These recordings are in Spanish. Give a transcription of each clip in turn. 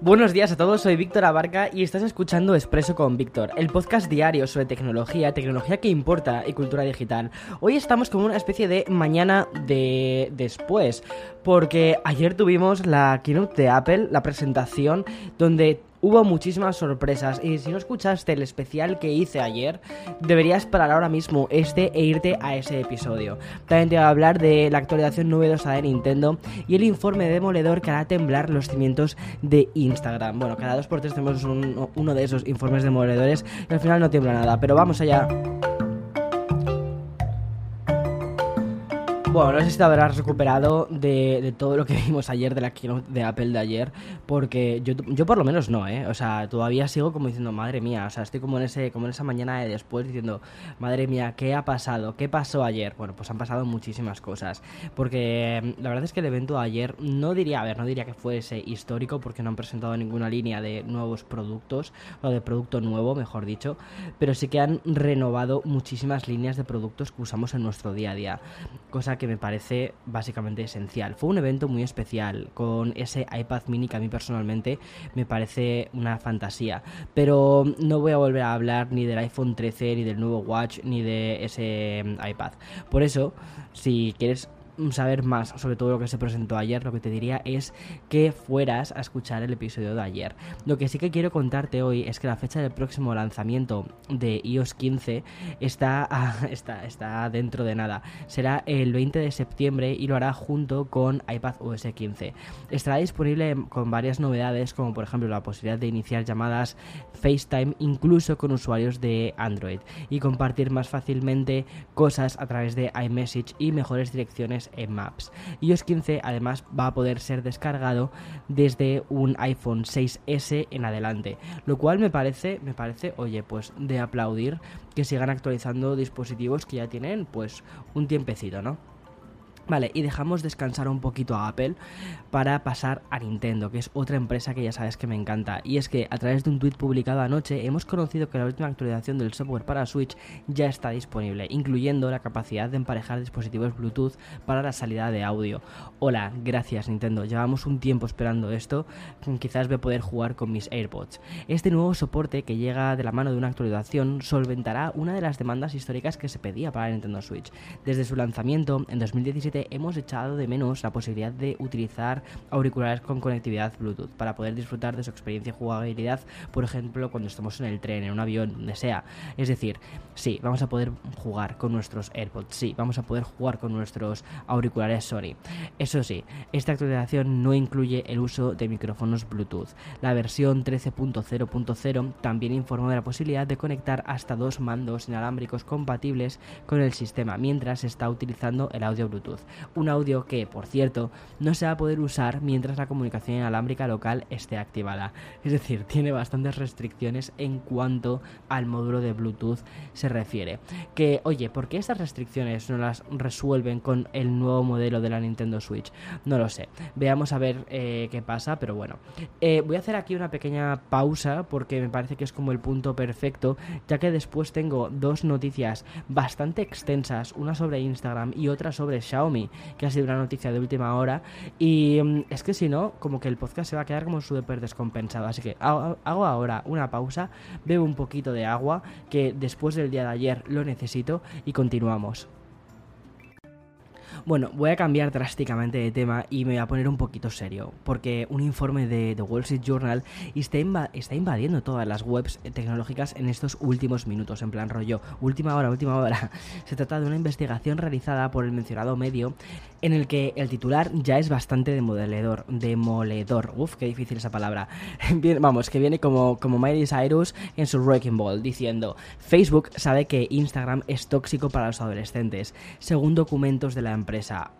Buenos días a todos, soy Víctor Abarca y estás escuchando Expreso con Víctor, el podcast diario sobre tecnología, tecnología que importa y cultura digital. Hoy estamos como una especie de mañana de después, porque ayer tuvimos la keynote de Apple, la presentación, donde Hubo muchísimas sorpresas y si no escuchaste el especial que hice ayer, deberías parar ahora mismo este e irte a ese episodio. También te voy a hablar de la actualización novedosa de Nintendo y el informe demoledor que hará temblar los cimientos de Instagram. Bueno, cada dos por tres tenemos uno de esos informes demoledores y al final no tiembla nada, pero vamos allá. Bueno, no sé si te habrás recuperado de, todo lo que vimos ayer de la keynote de Apple de ayer, porque yo, yo por lo menos no, ¿eh? O sea, todavía sigo como diciendo, madre mía, o sea, estoy como en, ese, como en esa mañana de después diciendo, madre mía, ¿qué ha pasado? ¿Qué pasó ayer? Bueno, pues han pasado muchísimas cosas, porque mm, la verdad es que el evento de ayer no diría, a ver, no diría que fuese histórico, porque no han presentado ninguna línea de nuevos productos, o de producto nuevo, mejor dicho, pero sí que han renovado muchísimas líneas de productos que usamos en nuestro día a día, cosa que me parece básicamente esencial. Fue un evento muy especial con ese iPad mini que a mí personalmente me parece una fantasía. Pero no voy a volver a hablar ni del iPhone 13, ni del nuevo Watch, ni de ese mm, iPad. Por eso, si quieres saber más sobre todo lo que se presentó ayer, lo que te diría es que fueras a escuchar el episodio de ayer. Lo que sí que quiero contarte hoy es que la fecha del próximo lanzamiento de iOS 15 está, está, está dentro de nada. Será el 20 de septiembre y lo hará junto con iPad OS 15. Estará disponible con varias novedades como por ejemplo la posibilidad de iniciar llamadas FaceTime incluso con usuarios de Android y compartir más fácilmente cosas a través de iMessage y mejores direcciones en Maps. iOS 15 además va a poder ser descargado desde un iPhone 6S en adelante, lo cual me parece, me parece, oye, pues de aplaudir que sigan actualizando dispositivos que ya tienen pues un tiempecito, ¿no? Vale, y dejamos descansar un poquito a Apple para pasar a Nintendo, que es otra empresa que ya sabes que me encanta. Y es que a través de un tweet publicado anoche hemos conocido que la última actualización del software para Switch ya está disponible, incluyendo la capacidad de emparejar dispositivos Bluetooth para la salida de audio. Hola, gracias Nintendo, llevamos un tiempo esperando esto, quizás voy a poder jugar con mis AirPods. Este nuevo soporte que llega de la mano de una actualización solventará una de las demandas históricas que se pedía para Nintendo Switch. Desde su lanzamiento en 2017 hemos echado de menos la posibilidad de utilizar auriculares con conectividad Bluetooth para poder disfrutar de su experiencia de jugabilidad, por ejemplo, cuando estamos en el tren, en un avión, donde sea. Es decir, sí, vamos a poder jugar con nuestros AirPods, sí, vamos a poder jugar con nuestros auriculares Sony. Eso sí, esta actualización no incluye el uso de micrófonos Bluetooth. La versión 13.0.0 también informó de la posibilidad de conectar hasta dos mandos inalámbricos compatibles con el sistema mientras se está utilizando el audio Bluetooth un audio que, por cierto, no se va a poder usar mientras la comunicación inalámbrica local esté activada. Es decir, tiene bastantes restricciones en cuanto al módulo de Bluetooth se refiere. Que, oye, ¿por qué estas restricciones no las resuelven con el nuevo modelo de la Nintendo Switch? No lo sé. Veamos a ver eh, qué pasa, pero bueno. Eh, voy a hacer aquí una pequeña pausa porque me parece que es como el punto perfecto, ya que después tengo dos noticias bastante extensas, una sobre Instagram y otra sobre Xiaomi que ha sido una noticia de última hora. Y mm, es que si no, como que el podcast se va a quedar como súper descompensado. Así que hago ahora una pausa, bebo un poquito de agua, que después del día de ayer lo necesito, y continuamos. Bueno, voy a cambiar drásticamente de tema y me voy a poner un poquito serio, porque un informe de The Wall Street Journal está, está invadiendo todas las webs tecnológicas en estos últimos minutos, en plan rollo, última hora, última hora. Se trata de una investigación realizada por el mencionado medio en el que el titular ya es bastante demoledor, demoledor. Uf, qué difícil esa palabra. vamos, que viene como, como Miley Cyrus en su Wrecking Ball, diciendo, Facebook sabe que Instagram es tóxico para los adolescentes. Según documentos de la empresa,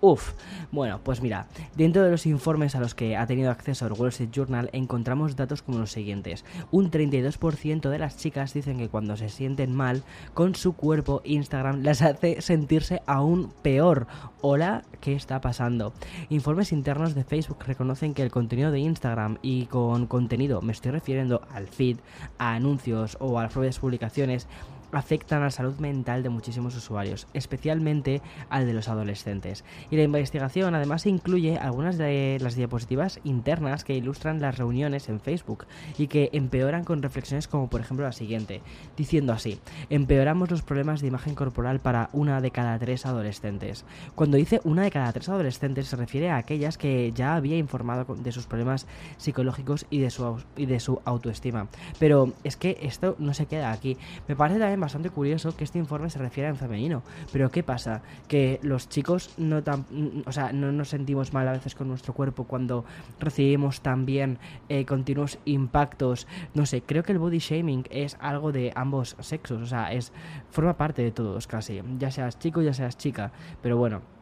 Uf. Bueno, pues mira, dentro de los informes a los que ha tenido acceso el Wall Street Journal encontramos datos como los siguientes. Un 32% de las chicas dicen que cuando se sienten mal con su cuerpo, Instagram las hace sentirse aún peor. Hola, ¿qué está pasando? Informes internos de Facebook reconocen que el contenido de Instagram y con contenido me estoy refiriendo al feed, a anuncios o a las propias publicaciones afectan a la salud mental de muchísimos usuarios, especialmente al de los adolescentes. Y la investigación además incluye algunas de las diapositivas internas que ilustran las reuniones en Facebook y que empeoran con reflexiones como por ejemplo la siguiente, diciendo así, empeoramos los problemas de imagen corporal para una de cada tres adolescentes. Cuando dice una de cada tres adolescentes se refiere a aquellas que ya había informado de sus problemas psicológicos y de su, y de su autoestima. Pero es que esto no se queda aquí. Me parece también bastante curioso que este informe se refiera en femenino. Pero ¿qué pasa? Que los chicos no tan, o sea, no nos sentimos mal a veces con nuestro cuerpo cuando recibimos también eh, continuos impactos. No sé, creo que el body shaming es algo de ambos sexos, o sea, es forma parte de todos casi, ya seas chico, ya seas chica. Pero bueno.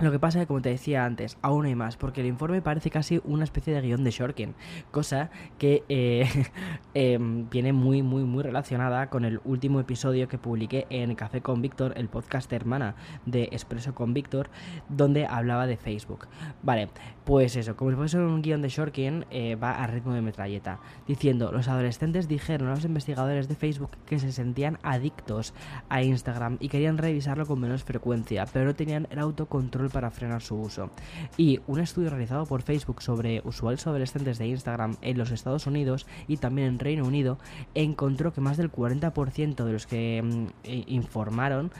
Lo que pasa es que, como te decía antes, aún hay más, porque el informe parece casi una especie de guion de Shorkin, cosa que eh, em, viene muy, muy, muy relacionada con el último episodio que publiqué en Café con Víctor, el podcast hermana de Expreso con Víctor, donde hablaba de Facebook. Vale, pues eso, como si fuese un guion de Shorkin, eh, va a ritmo de metralleta, diciendo, los adolescentes dijeron a los investigadores de Facebook que se sentían adictos a Instagram y querían revisarlo con menos frecuencia, pero no tenían el autocontrol para frenar su uso. Y un estudio realizado por Facebook sobre usuarios adolescentes de Instagram en los Estados Unidos y también en Reino Unido encontró que más del 40% de los que mm, informaron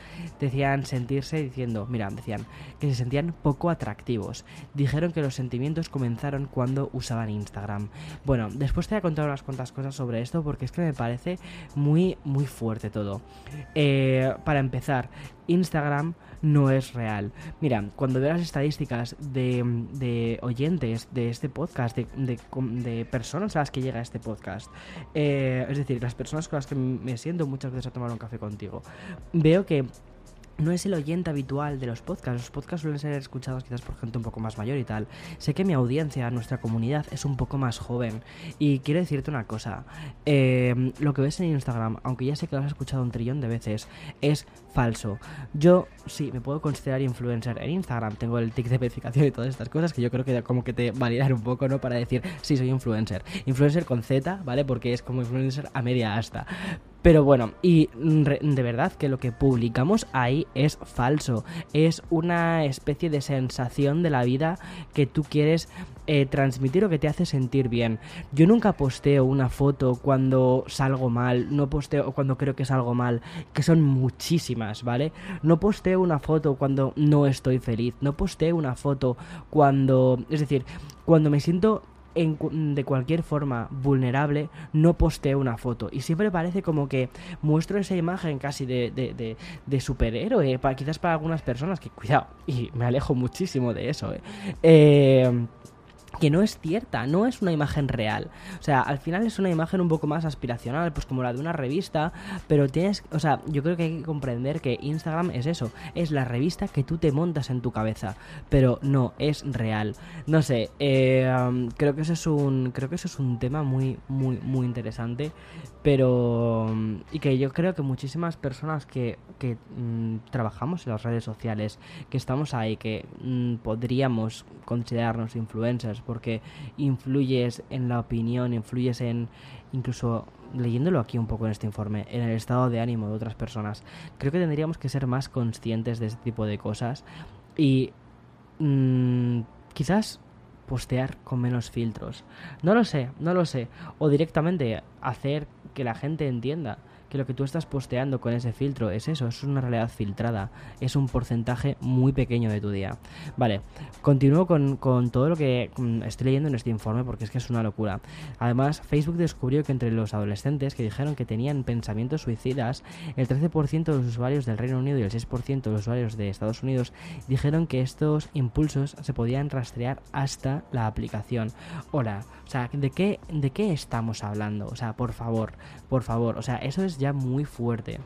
decían sentirse diciendo, mira, decían que se sentían poco atractivos. Dijeron que los sentimientos comenzaron cuando usaban Instagram. Bueno, después te voy a contar unas cuantas cosas sobre esto porque es que me parece muy, muy fuerte todo. Eh, para empezar, Instagram no es real. Mira, cuando veo las estadísticas de, oyentes de este podcast, de, personas a las que llega este podcast, eh, es decir, las personas con las que me siento muchas veces a tomar un café contigo, veo que no es el oyente habitual de los podcasts. Los podcasts suelen ser escuchados quizás por gente un poco más mayor y tal. Sé que mi audiencia, nuestra comunidad, es un poco más joven. Y quiero decirte una cosa. Eh, lo que ves en Instagram, aunque ya sé que lo has escuchado un trillón de veces, es falso. Yo sí, me puedo considerar influencer en Instagram. Tengo el tic de verificación y todas estas cosas que yo creo que como que te validar un poco, ¿no? Para decir, sí, soy influencer. Influencer con Z, ¿vale? Porque es como influencer a media asta. Pero bueno, y de verdad que lo que publicamos ahí es falso. Es una especie de sensación de la vida que tú quieres eh, transmitir o que te hace sentir bien. Yo nunca posteo una foto cuando salgo mal, no posteo cuando creo que salgo mal, que son muchísimas, ¿vale? No posteo una foto cuando no estoy feliz, no posteo una foto cuando... Es decir, cuando me siento de cualquier forma vulnerable, no posteo una foto. Y siempre parece como que muestro esa imagen casi de, de, de, superhéroe, para, quizás para algunas personas, que cuidado, y me alejo muchísimo de eso. Eh, eh que no es cierta, no es una imagen real. O sea, al final es una imagen un poco más aspiracional, pues como la de una revista, pero tienes, o sea, yo creo que hay que comprender que Instagram es eso, es la revista que tú te montas en tu cabeza, pero no es real. No sé, eh, creo que eso es un, creo que eso es un tema muy, muy, muy interesante, pero y que yo creo que muchísimas personas que, que mm, trabajamos en las redes sociales, que estamos ahí, que mm, podríamos considerarnos influencers porque influyes en la opinión, influyes en incluso leyéndolo aquí un poco en este informe, en el estado de ánimo de otras personas. Creo que tendríamos que ser más conscientes de este tipo de cosas y mm, quizás postear con menos filtros. No lo sé, no lo sé. O directamente hacer que la gente entienda que lo que tú estás posteando con ese filtro es eso, es una realidad filtrada, es un porcentaje muy pequeño de tu día. Vale, continúo con, con todo lo que mm, estoy leyendo en este informe porque es que es una locura. Además, Facebook descubrió que entre los adolescentes que dijeron que tenían pensamientos suicidas, el 13% de los usuarios del Reino Unido y el 6% de los usuarios de Estados Unidos dijeron que estos impulsos se podían rastrear hasta la aplicación. Hola, o sea, ¿de qué, de qué estamos hablando? O sea, por favor, por favor, o sea, eso es ya muy fuerte.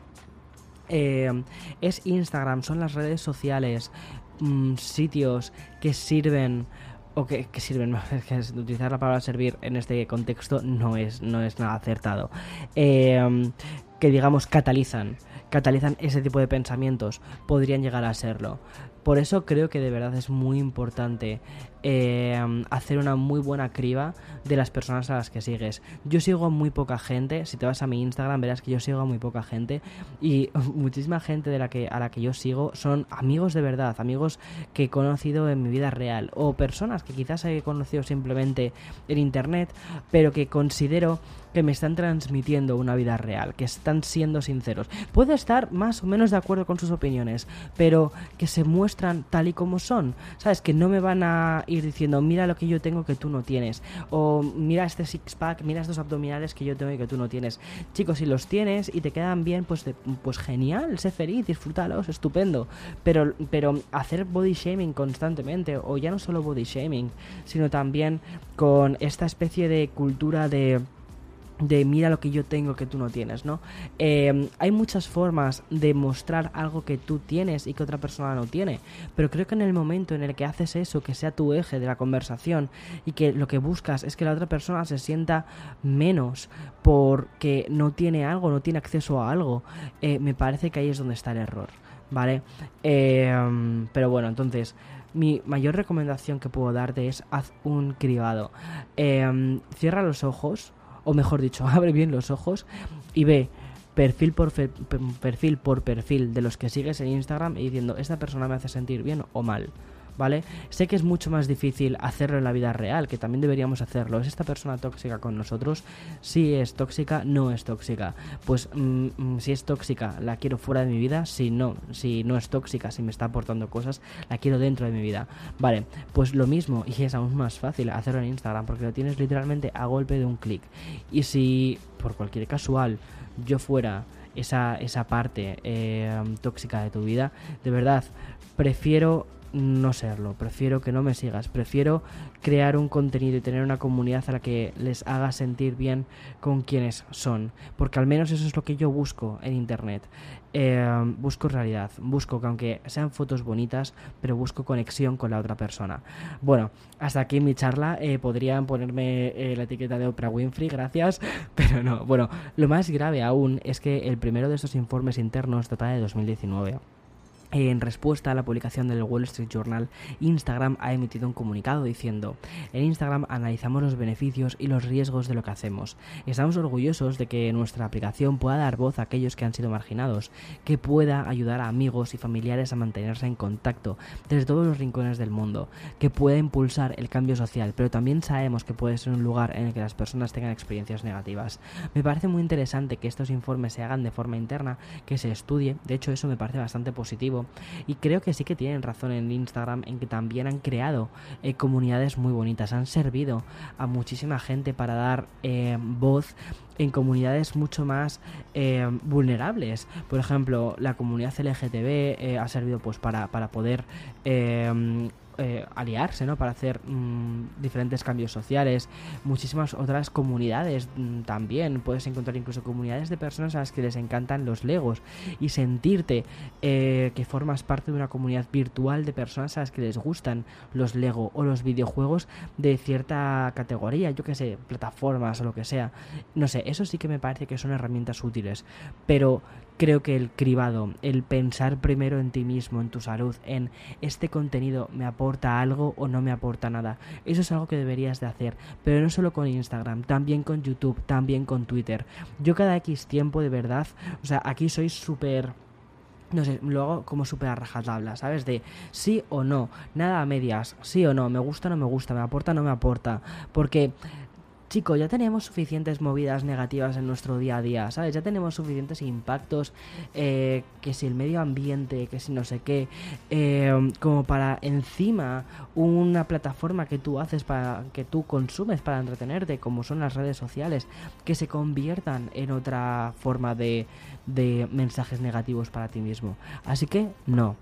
Eh, es Instagram, son las redes sociales mm, sitios que sirven o que, sirven, que utilizar la palabra servir en este contexto no es, no es nada acertado, eh, que digamos catalizan, catalizan ese tipo de pensamientos, podrían llegar a serlo. Por eso creo que de verdad es muy importante eh, hacer una muy buena criba de las personas a las que sigues. Yo sigo a muy poca gente, si te vas a mi Instagram verás que yo sigo a muy poca gente y muchísima gente de la que, a la que yo sigo son amigos de verdad, amigos que he conocido en mi vida real o personas que quizás he conocido simplemente en internet, pero que considero que me están transmitiendo una vida real, que están siendo sinceros. Puedo estar más o menos de acuerdo con sus opiniones, pero que se tal y como son. ¿Sabes? Que no me van a ir diciendo, mira lo que yo tengo que tú no tienes. O mira este six-pack, mira estos abdominales que yo tengo y que tú no tienes. Chicos, si los tienes y te quedan bien, pues, pues genial, sé feliz, disfrútalos, estupendo. Pero, pero hacer body shaming constantemente, o ya no solo body shaming, sino también con esta especie de cultura de de mira lo que yo tengo que tú no tienes, ¿no? Eh, hay muchas formas de mostrar algo que tú tienes y que otra persona no tiene, pero creo que en el momento en el que haces eso, que sea tu eje de la conversación y que lo que buscas es que la otra persona se sienta menos porque no tiene algo, no tiene acceso a algo, eh, me parece que ahí es donde está el error, ¿vale? Eh, pero bueno, entonces mi mayor recomendación que puedo darte es haz un cribado. cierra los ojos o mejor dicho, abre bien los ojos y ve perfil por perfil por perfil de los que sigues en Instagram y diciendo, esta persona me hace sentir bien o mal. ¿Vale? Sé que es mucho más difícil hacerlo en la vida real, que también deberíamos hacerlo. ¿Es esta persona tóxica con nosotros? Si es tóxica, no es tóxica. Pues mm, mm, si es tóxica, la quiero fuera de mi vida. Si no, si no es tóxica, si me está aportando cosas, la quiero dentro de mi vida. Vale, pues lo mismo, y es aún más fácil hacerlo en Instagram, porque lo tienes literalmente a golpe de un clic. Y si, por cualquier casual, yo fuera esa, esa parte eh, tóxica de tu vida, de verdad, prefiero no serlo, prefiero que no me sigas, prefiero crear un contenido y tener una comunidad a la que les haga sentir bien con quienes son, porque al menos eso es lo que yo busco en Internet. Eh, busco realidad, busco que aunque sean fotos bonitas, pero busco conexión con la otra persona. Bueno, hasta aquí mi charla. Eh, podrían ponerme eh, la etiqueta de Oprah Winfrey, gracias, pero no. Bueno, lo más grave aún es que el primero de estos informes internos data de 2019. En respuesta a la publicación del Wall Street Journal, Instagram ha emitido un comunicado diciendo, en Instagram analizamos los beneficios y los riesgos de lo que hacemos. Estamos orgullosos de que nuestra aplicación pueda dar voz a aquellos que han sido marginados, que pueda ayudar a amigos y familiares a mantenerse en contacto desde todos los rincones del mundo, que pueda impulsar el cambio social, pero también sabemos que puede ser un lugar en el que las personas tengan experiencias negativas. Me parece muy interesante que estos informes se hagan de forma interna, que se estudie, de hecho eso me parece bastante positivo y creo que sí que tienen razón en Instagram en que también han creado eh, comunidades muy bonitas, han servido a muchísima gente para dar eh, voz en comunidades mucho más eh, vulnerables. Por ejemplo, la comunidad LGTB ha servido pues para, para poder eh, aliarse, ¿no? Para hacer mm, diferentes cambios sociales. Muchísimas otras comunidades mm, también. Puedes encontrar incluso comunidades de personas a las que les encantan los Legos y sentirte eh, que formas parte de una comunidad virtual de personas a las que les gustan los Lego o los videojuegos de cierta categoría, yo que sé, plataformas o lo que sea. No sé, eso sí que me parece que son herramientas útiles, pero creo que el cribado, el pensar primero en ti mismo, en tu salud, en este contenido me aporta algo o no me aporta nada. Eso es algo que deberías de hacer, pero no solo con Instagram, también con YouTube, también con Twitter. Yo cada X tiempo de verdad, o sea, aquí soy súper no sé, lo hago como súper a rajatabla, ¿sabes? De sí o no, nada a medias, sí o no, me gusta o no me gusta, me aporta o no me aporta. Porque chico, ya tenemos suficientes movidas negativas en nuestro día a día, ¿sabes? Ya tenemos suficientes impactos, eh, que si el medio ambiente, que si no sé qué, eh, como para encima una plataforma que tú haces para, que tú consumes para entretenerte, como son las redes sociales, que se conviertan en otra forma de, de mensajes negativos para ti mismo. Así que no,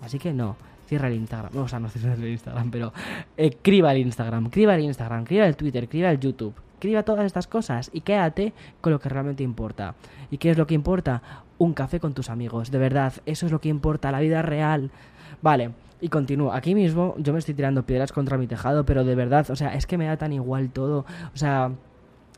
así que no cierra el Instagram. O sea, no cierra el Instagram, pero eh, criba el Instagram, criba el Instagram, criba el Twitter, criba el YouTube. Criba todas estas cosas y quédate con lo que realmente importa. ¿Y qué es lo que importa? un café con tus amigos. De verdad, eso es lo que importa, la vida real. Vale, y continúo. Aquí mismo yo me estoy tirando piedras contra mi tejado, pero de verdad, o sea, es que me da tan igual todo. O sea,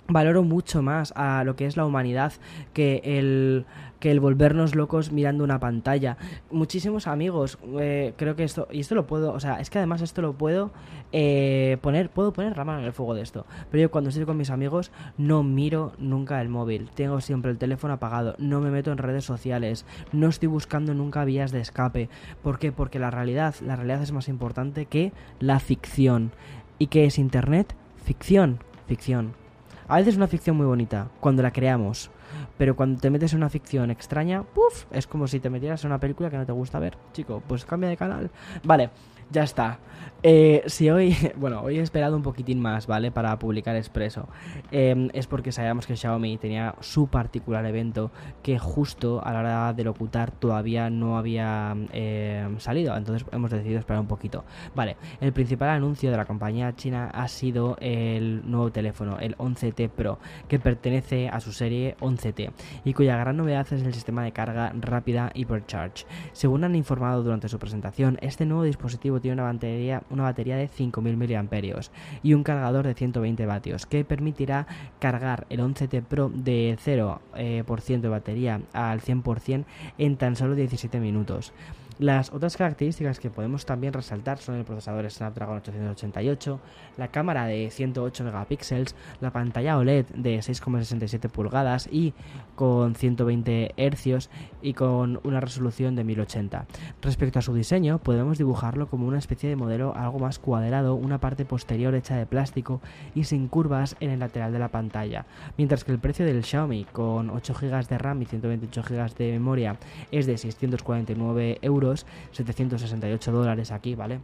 valoro mucho más a lo que es la humanidad que el que el volvernos locos mirando una pantalla. Muchísimos amigos eh, creo que esto y esto lo puedo o sea es que además esto lo puedo eh, poner puedo poner la mano en el fuego de esto pero yo cuando estoy con mis amigos no miro nunca el móvil tengo siempre el teléfono apagado no me meto en redes sociales no estoy buscando nunca vías de escape. ¿por qué? porque la realidad la realidad es más importante que la ficción y qué es internet ficción ficción a veces es una ficción muy bonita, cuando la creamos. Pero cuando te metes en una ficción extraña, ¡puf! Es como si te metieras en una película que no te gusta ver. Chico, pues cambia de canal. Vale, ya está. Eh, si hoy, bueno, hoy he esperado un poquitín más, ¿vale? Para publicar Expreso. Em, es porque sabíamos que Xiaomi tenía su particular evento que justo a la hora de locutar todavía no había em, salido. Entonces hemos decidido esperar un poquito. Vale, el principal anuncio de la compañía china ha sido el nuevo teléfono, el 11T Pro, que pertenece a su serie 11T y cuya gran novedad es el sistema de carga rápida HyperCharge. Según han informado durante su presentación, este nuevo dispositivo tiene una batería, una batería de 5.000 mAh y un cargador de 120 vatios que permitirá cargar el 11T Pro de 0% eh, de batería al 100% en tan solo 17 minutos. Las otras características que podemos también resaltar son el procesador Snapdragon 888, la cámara de 108 megapíxeles, la pantalla OLED de 6,67 pulgadas y con 120 Hz y con una resolución de 1080. Respecto a su diseño, podemos dibujarlo como una especie de modelo algo más cuadrado, una parte posterior hecha de plástico y sin curvas en el lateral de la pantalla, mientras que el precio del Xiaomi con 8 GB de RAM y 128 GB de memoria es de 649 euros 768 dólares aquí, ¿vale?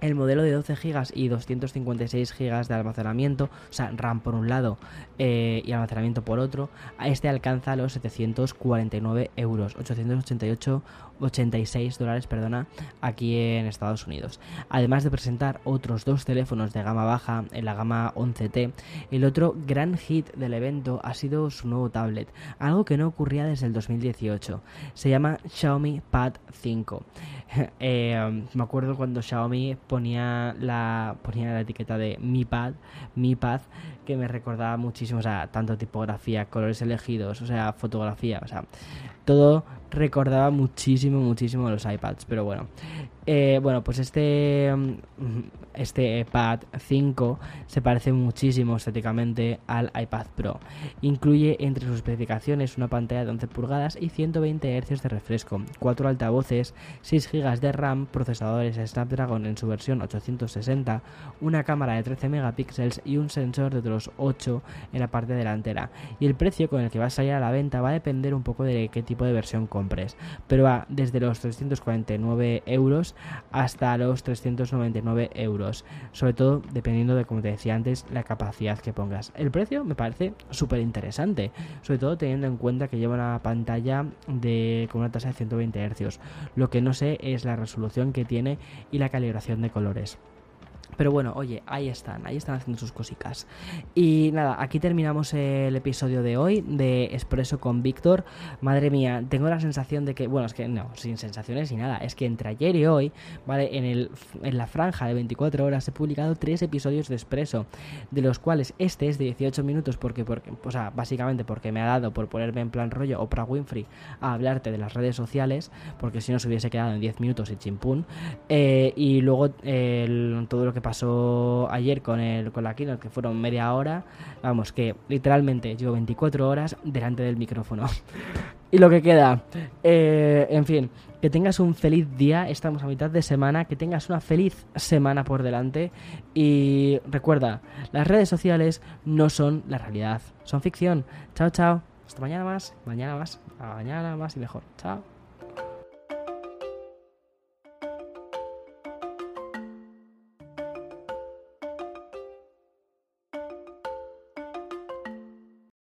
El modelo de 12 GB y 256 GB de almacenamiento, o sea, RAM por un lado eh, y almacenamiento por otro, este alcanza los 749 euros, 888 86 dólares, perdona, aquí en Estados Unidos. Además de presentar otros dos teléfonos de gama baja en la gama 11T, el otro gran hit del evento ha sido su nuevo tablet, algo que no ocurría desde el 2018. Se llama Xiaomi Pad 5. Eh, me acuerdo cuando Xiaomi ponía la, ponía la etiqueta de Mi Pad, Mi Pad, que me recordaba muchísimo, o sea, tanto tipografía, colores elegidos, o sea, fotografía, o sea, todo recordaba muchísimo, muchísimo los iPads, pero bueno. Eh, bueno, pues este, mm, este iPad 5 se parece muchísimo estéticamente al iPad Pro. Incluye entre sus especificaciones una pantalla de 11 pulgadas y 120 Hz de refresco, 4 altavoces, 6 GB de RAM, procesadores Snapdragon en su versión 860, una cámara de 13 megapíxeles y un sensor de otros 8 en la parte delantera. Y el precio con el que va a salir a la venta va a depender un poco de qué tipo de versión pero va desde los 349 euros hasta los 399 euros, sobre todo dependiendo de, como te decía antes, la capacidad que pongas. El precio me parece súper interesante, sobre todo teniendo en cuenta que lleva una pantalla de, con una tasa de 120 Hz. Lo que no sé es la resolución que tiene y la calibración de colores. Pero bueno, oye, ahí están, ahí están haciendo sus cositas. Y nada, aquí terminamos el episodio de hoy de Expreso con Víctor. Madre mía, tengo la sensación de que, bueno, es que no, sin sensaciones ni nada, es que entre ayer y hoy, ¿vale? En, el, en la franja de 24 horas he publicado tres episodios de Expreso, de los cuales este es de 18 minutos porque, porque o sea, básicamente porque me ha dado por ponerme en plan rollo Oprah Winfrey a hablarte de las redes sociales, porque si no se hubiese quedado en 10 minutos y chimpún. Eh, y luego todo lo que pasó ayer con, el, con la keynote, que fueron media hora, vamos, que literalmente llevo 24 horas delante del micrófono. y lo que queda, eh, en fin, que tengas un feliz día, estamos a mitad de semana, que tengas una feliz semana por delante y recuerda, las redes sociales no son la realidad, son ficción. Chao, chao. Hasta mañana más, mañana más, mañana más y mejor. Chao.